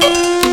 Bonsoir et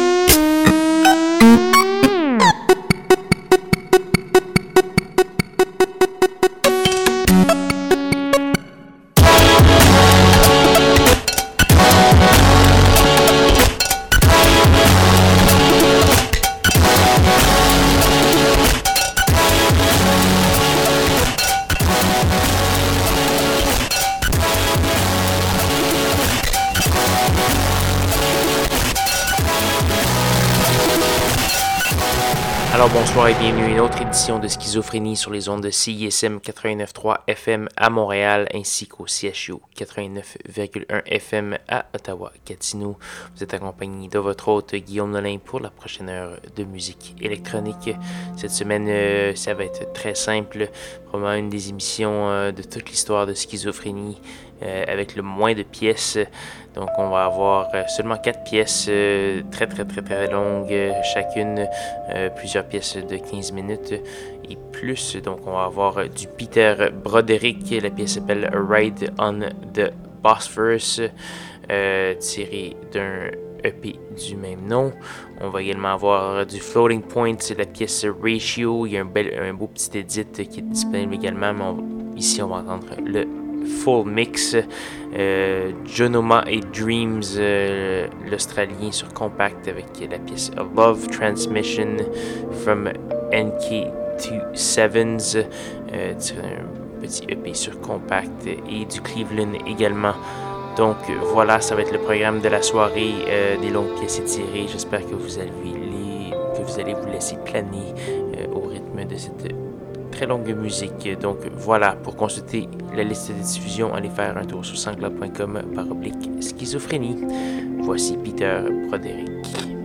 édition de Schizophrénie sur les ondes de CISM 89.3 FM à Montréal ainsi qu'au CHU 89.1 FM à Ottawa-Gatineau. Vous êtes accompagné de votre hôte Guillaume Nolin pour la prochaine heure de musique électronique. Cette semaine, euh, ça va être très simple, probablement une des émissions euh, de toute l'histoire de Schizophrénie. Euh, avec le moins de pièces. Donc on va avoir euh, seulement quatre pièces euh, très très très très longues, chacune plusieurs pièces de 15 minutes et plus. Donc on va avoir du Peter Broderick, la pièce s'appelle Ride on the Bosphorus, tiré d'un EP du même nom. On va également avoir du Floating Point, la pièce Ratio. Il y a un beau petit edit qui est disponible également, mais ici on va entendre le full mix. Euh, Jonoma et Dreams, euh, l'Australien sur compact avec la pièce Love Transmission from NK27, euh, un petit EP sur compact et du Cleveland également. Donc voilà, ça va être le programme de la soirée euh, des longues pièces étirées. J'espère que vous allez que vous allez vous laisser planer au rythme de cette très longue musique. Donc voilà, pour consulter la liste de diffusion, allez faire un tour sur sangla.com par oblique schizophrénie. Voici Peter Broderick.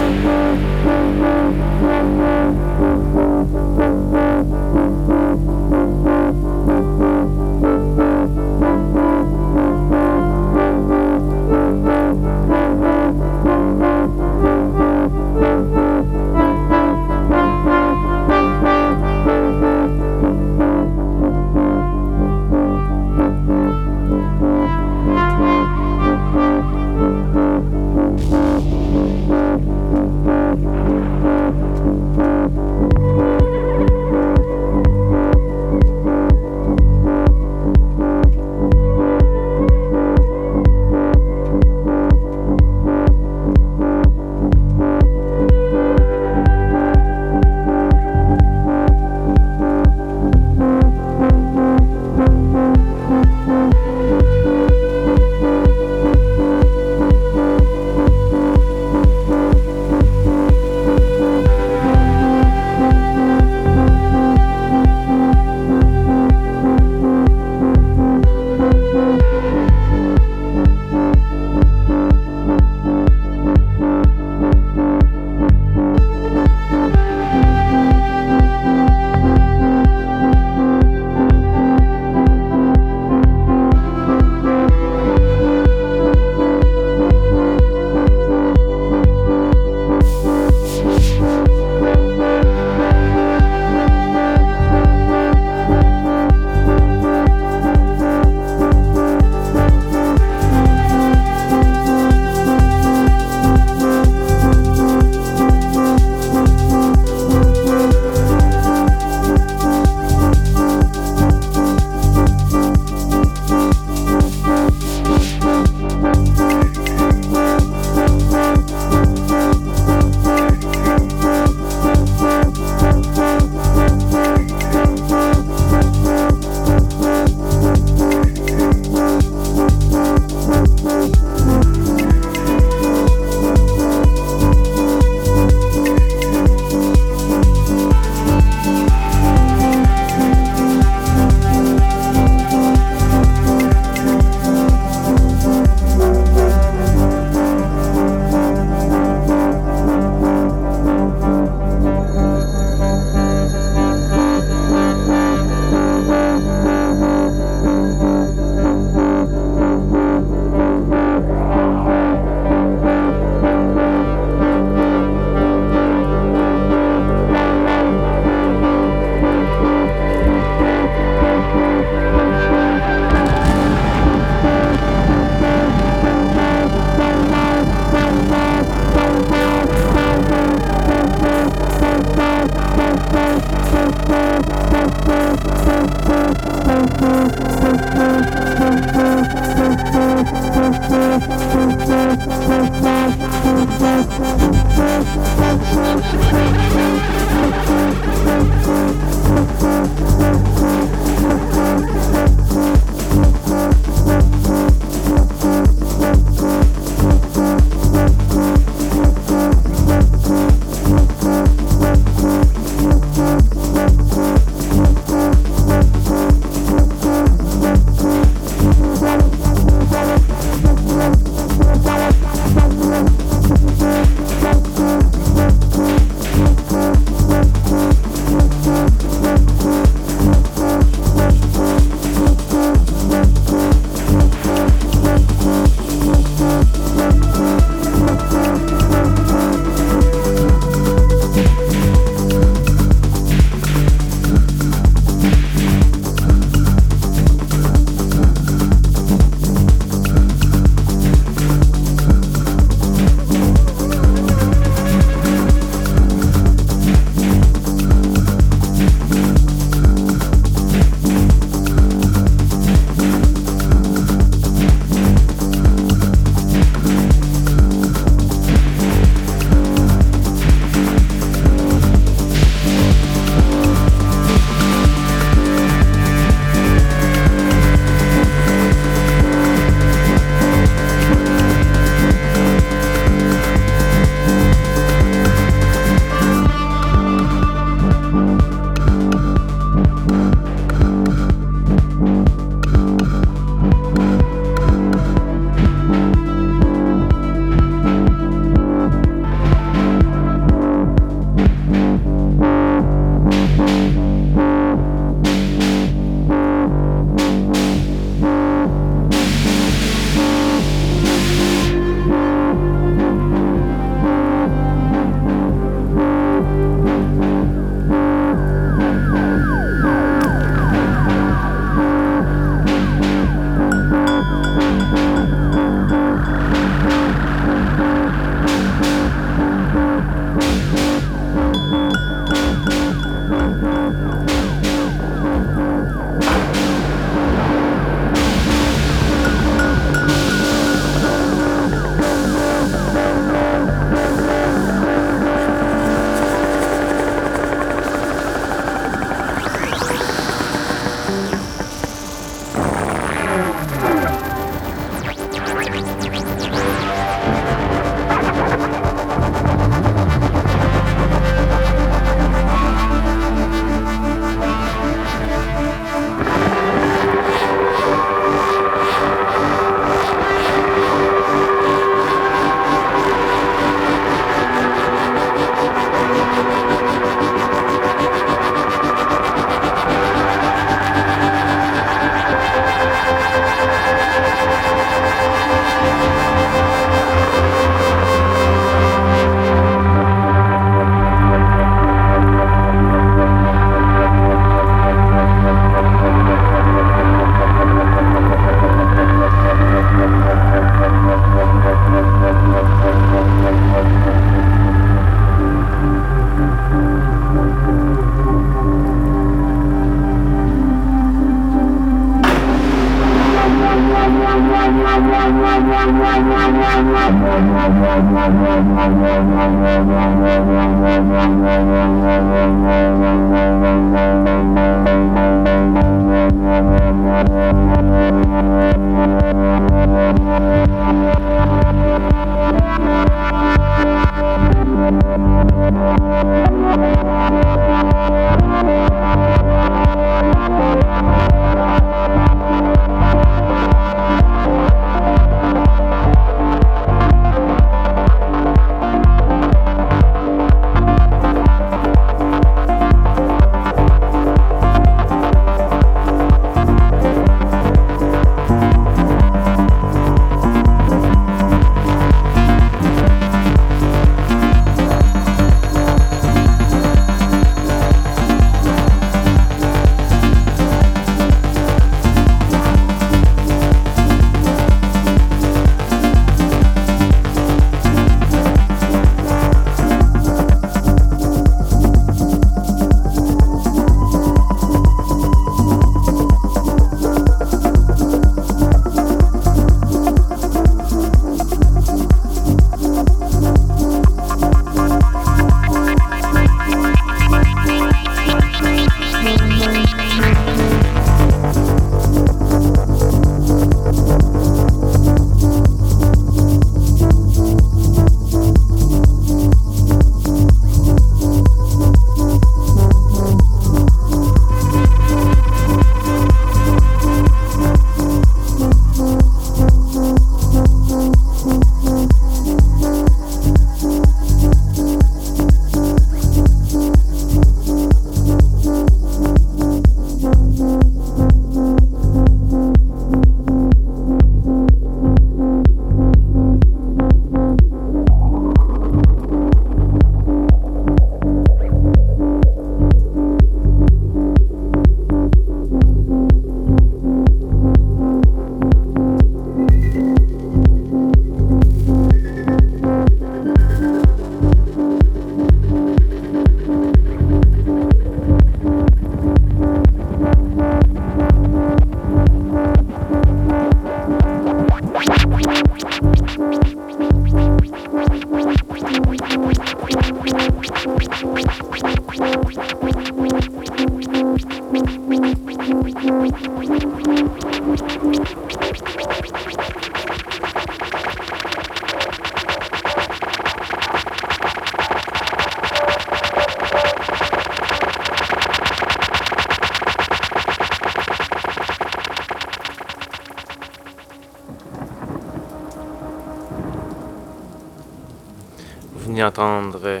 Entendre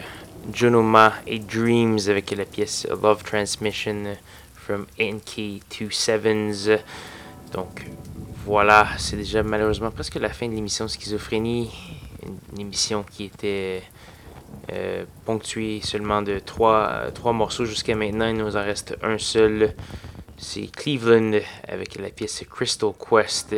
Junoma et Dreams avec la pièce Love Transmission from NK27. Donc voilà, c'est déjà malheureusement presque la fin de l'émission Schizophrénie. Une, émission qui était euh, ponctuée seulement de trois, trois morceaux jusqu'à maintenant. Il nous en reste un seul. C'est Cleveland avec la pièce Crystal Quest.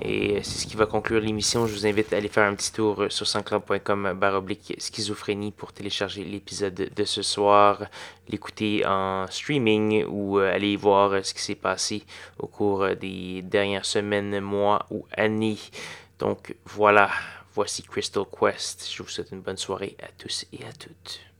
Et c'est ce qui va conclure l'émission. Je vous invite à aller faire un petit tour sur sanscloud.com baroblique schizophrénie pour télécharger l'épisode de ce soir, l'écouter en streaming ou euh, aller voir ce qui s'est passé au cours des dernières semaines, mois ou années. Donc voilà, voici Crystal Quest. Je vous souhaite une bonne soirée à tous et à toutes.